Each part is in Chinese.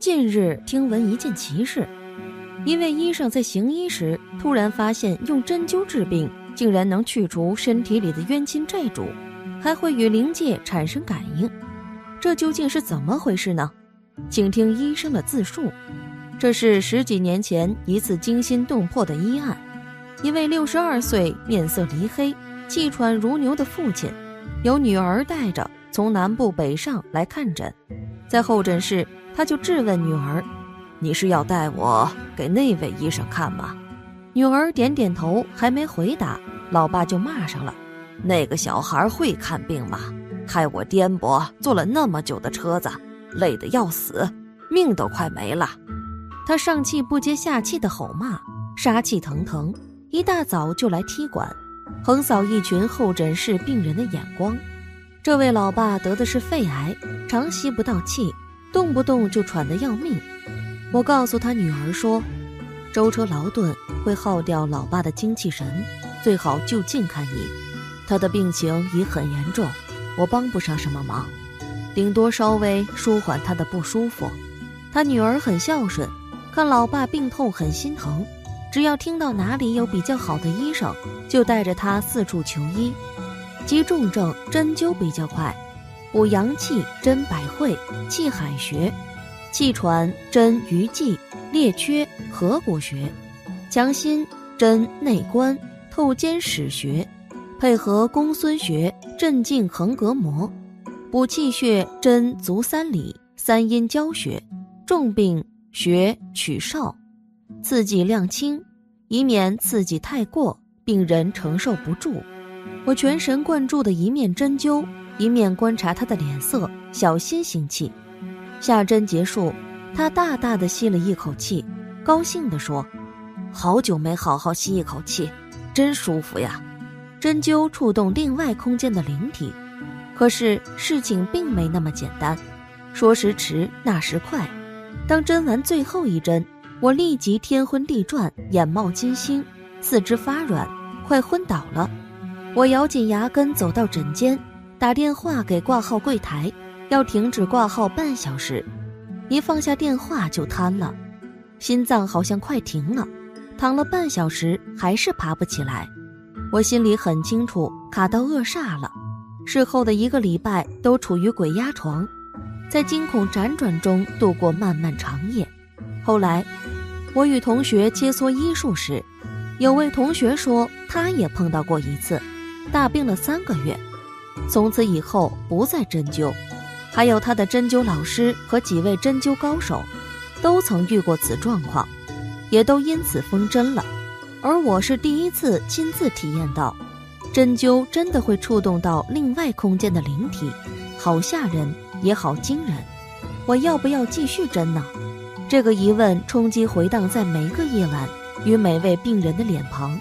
近日听闻一件奇事，一位医生在行医时突然发现，用针灸治病竟然能去除身体里的冤亲债主，还会与灵界产生感应。这究竟是怎么回事呢？请听医生的自述。这是十几年前一次惊心动魄的医案，一位六十二岁、面色黧黑、气喘如牛的父亲，由女儿带着从南部北上来看诊，在候诊室。他就质问女儿：“你是要带我给那位医生看吗？”女儿点点头，还没回答，老爸就骂上了：“那个小孩会看病吗？害我颠簸坐了那么久的车子，累得要死，命都快没了。”他上气不接下气的吼骂，杀气腾腾，一大早就来踢馆，横扫一群候诊室病人的眼光。这位老爸得的是肺癌，常吸不到气。动不动就喘得要命，我告诉他女儿说，舟车劳顿会耗掉老爸的精气神，最好就近看医。他的病情已很严重，我帮不上什么忙，顶多稍微舒缓他的不舒服。他女儿很孝顺，看老爸病痛很心疼，只要听到哪里有比较好的医生，就带着他四处求医。急重症针灸比较快。补阳气针百会、气海穴，气喘针鱼际、列缺合谷穴，强心针内关、透肩始穴，配合公孙穴镇静横膈膜，补气血针足三里、三阴交穴，重病穴取少，刺激量轻，以免刺激太过，病人承受不住。我全神贯注的一面针灸。一面观察他的脸色，小心行气。下针结束，他大大的吸了一口气，高兴地说：“好久没好好吸一口气，真舒服呀！”针灸触动另外空间的灵体，可是事情并没那么简单。说时迟，那时快，当针完最后一针，我立即天昏地转，眼冒金星，四肢发软，快昏倒了。我咬紧牙根走到诊间。打电话给挂号柜台，要停止挂号半小时。一放下电话就瘫了，心脏好像快停了，躺了半小时还是爬不起来。我心里很清楚，卡到扼煞了。事后的一个礼拜都处于鬼压床，在惊恐辗转中度过漫漫长夜。后来，我与同学切磋医术时，有位同学说他也碰到过一次，大病了三个月。从此以后不再针灸，还有他的针灸老师和几位针灸高手，都曾遇过此状况，也都因此封针了。而我是第一次亲自体验到，针灸真的会触动到另外空间的灵体，好吓人也好惊人。我要不要继续针呢？这个疑问冲击回荡在每个夜晚与每位病人的脸庞，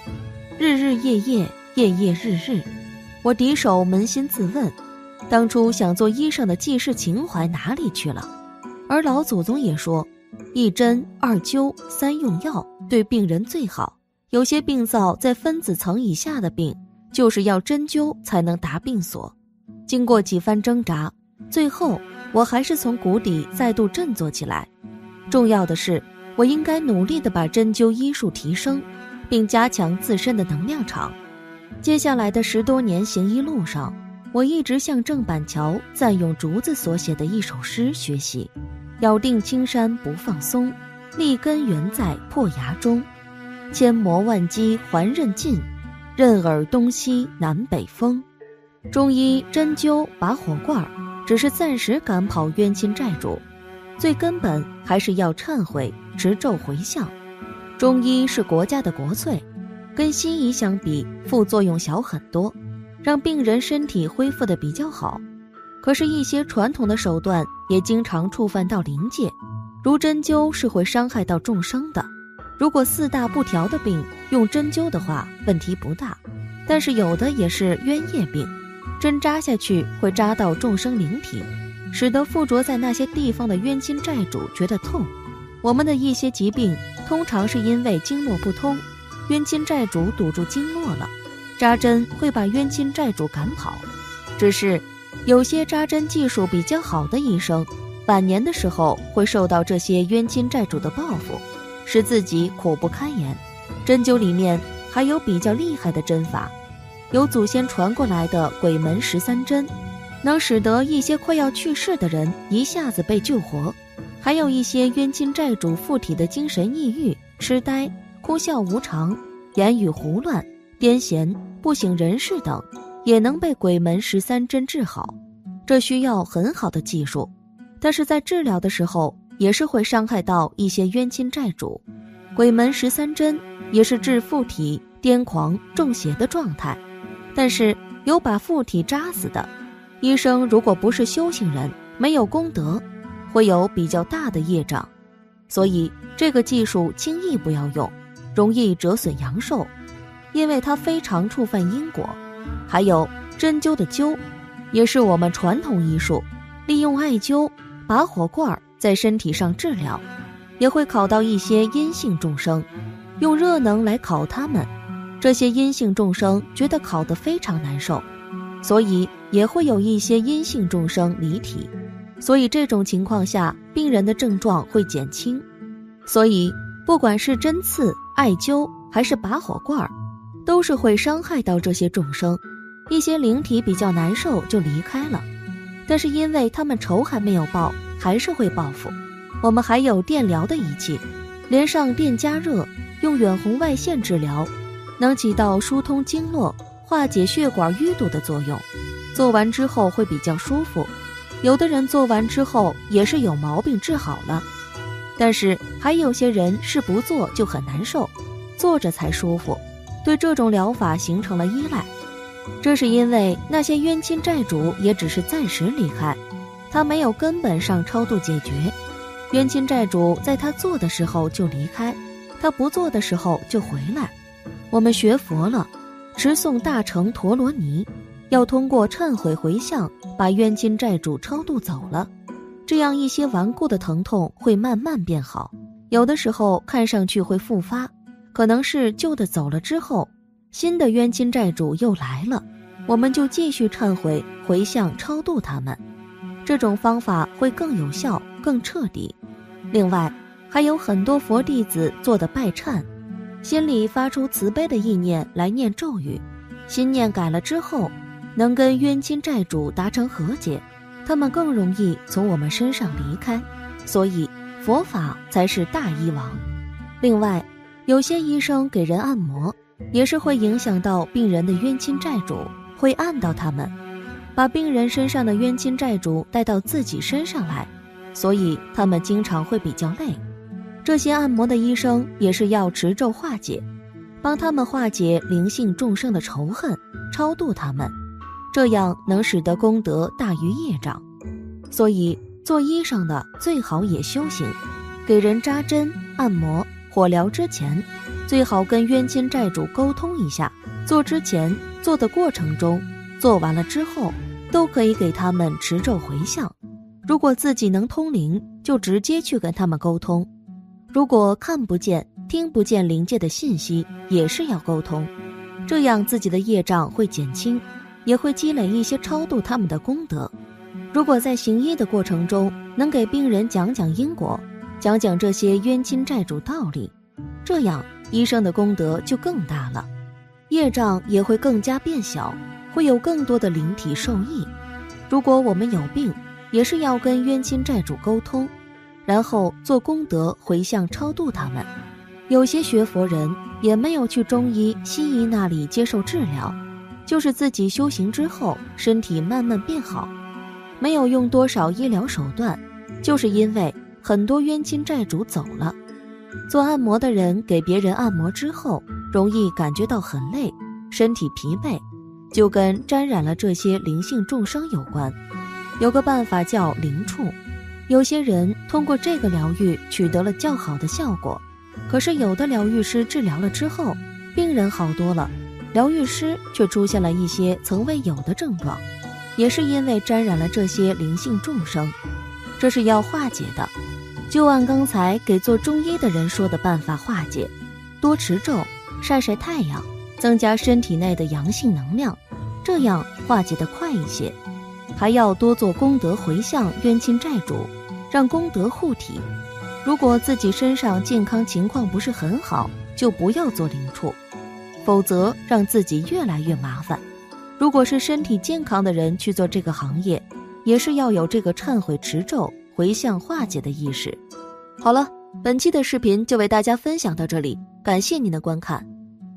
日日夜夜，夜夜日日。我敌手扪心自问，当初想做医生的济世情怀哪里去了？而老祖宗也说，一针二灸三用药对病人最好。有些病灶在分子层以下的病，就是要针灸才能达病所。经过几番挣扎，最后我还是从谷底再度振作起来。重要的是，我应该努力的把针灸医术提升，并加强自身的能量场。接下来的十多年行医路上，我一直向郑板桥赞用竹子所写的一首诗学习：“咬定青山不放松，立根原在破崖中。千磨万击还韧劲，任尔东西南北风。”中医针灸拔火罐，只是暂时赶跑冤亲债主，最根本还是要忏悔、持咒回向。中医是国家的国粹。跟西医相比，副作用小很多，让病人身体恢复的比较好。可是，一些传统的手段也经常触犯到灵界，如针灸是会伤害到众生的。如果四大不调的病用针灸的话，问题不大。但是有的也是冤业病，针扎下去会扎到众生灵体，使得附着在那些地方的冤亲债主觉得痛。我们的一些疾病通常是因为经络不通。冤亲债主堵住经络了，扎针会把冤亲债主赶跑。只是有些扎针技术比较好的医生，晚年的时候会受到这些冤亲债主的报复，使自己苦不堪言。针灸里面还有比较厉害的针法，有祖先传过来的鬼门十三针，能使得一些快要去世的人一下子被救活；还有一些冤亲债主附体的精神抑郁、痴呆、哭笑无常、言语胡乱、癫痫、不省人事等，也能被鬼门十三针治好。这需要很好的技术，但是在治疗的时候也是会伤害到一些冤亲债主。鬼门十三针也是治附体、癫狂、中邪的状态，但是有把附体扎死的，医生如果不是修行人，没有功德，会有比较大的业障，所以这个技术轻易不要用，容易折损阳寿，因为它非常触犯因果。还有针灸的灸。也是我们传统医术，利用艾灸、拔火罐在身体上治疗，也会烤到一些阴性众生，用热能来烤他们。这些阴性众生觉得烤得非常难受，所以也会有一些阴性众生离体。所以这种情况下，病人的症状会减轻。所以不管是针刺、艾灸还是拔火罐儿都是会伤害到这些众生。一些灵体比较难受就离开了，但是因为他们仇还没有报，还是会报复。我们还有电疗的仪器，连上电加热，用远红外线治疗，能起到疏通经络、化解血管淤堵的作用。做完之后会比较舒服，有的人做完之后也是有毛病治好了，但是还有些人是不做就很难受，坐着才舒服，对这种疗法形成了依赖。这是因为那些冤亲债主也只是暂时离开，他没有根本上超度解决。冤亲债主在他做的时候就离开，他不做的时候就回来。我们学佛了，持诵大乘陀罗尼，要通过忏悔回向，把冤亲债主超度走了，这样一些顽固的疼痛会慢慢变好。有的时候看上去会复发，可能是旧的走了之后。新的冤亲债主又来了，我们就继续忏悔、回向、超度他们。这种方法会更有效、更彻底。另外，还有很多佛弟子做的拜忏，心里发出慈悲的意念来念咒语，心念改了之后，能跟冤亲债主达成和解，他们更容易从我们身上离开。所以，佛法才是大医王。另外，有些医生给人按摩。也是会影响到病人的冤亲债主，会按到他们，把病人身上的冤亲债主带到自己身上来，所以他们经常会比较累。这些按摩的医生也是要持咒化解，帮他们化解灵性众生的仇恨，超度他们，这样能使得功德大于业障。所以做医生的最好也修行，给人扎针、按摩、火疗之前。最好跟冤亲债主沟通一下，做之前、做的过程中、做完了之后，都可以给他们持咒回向。如果自己能通灵，就直接去跟他们沟通；如果看不见、听不见灵界的信息，也是要沟通。这样自己的业障会减轻，也会积累一些超度他们的功德。如果在行医的过程中，能给病人讲讲因果，讲讲这些冤亲债主道理，这样。医生的功德就更大了，业障也会更加变小，会有更多的灵体受益。如果我们有病，也是要跟冤亲债主沟通，然后做功德回向超度他们。有些学佛人也没有去中医、西医那里接受治疗，就是自己修行之后身体慢慢变好，没有用多少医疗手段，就是因为很多冤亲债主走了。做按摩的人给别人按摩之后，容易感觉到很累，身体疲惫，就跟沾染了这些灵性众生有关。有个办法叫灵触，有些人通过这个疗愈取得了较好的效果。可是有的疗愈师治疗了之后，病人好多了，疗愈师却出现了一些从未有的症状，也是因为沾染了这些灵性众生，这是要化解的。就按刚才给做中医的人说的办法化解，多持咒，晒晒太阳，增加身体内的阳性能量，这样化解的快一些。还要多做功德回向冤亲债主，让功德护体。如果自己身上健康情况不是很好，就不要做灵畜，否则让自己越来越麻烦。如果是身体健康的人去做这个行业，也是要有这个忏悔持咒、回向化解的意识。好了，本期的视频就为大家分享到这里，感谢您的观看，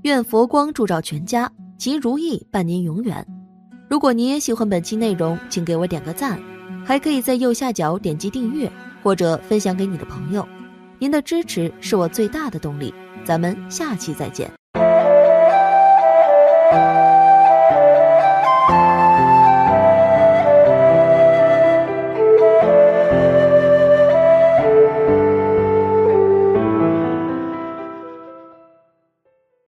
愿佛光照全家，吉如意伴您永远。如果您也喜欢本期内容，请给我点个赞，还可以在右下角点击订阅或者分享给你的朋友。您的支持是我最大的动力。咱们下期再见。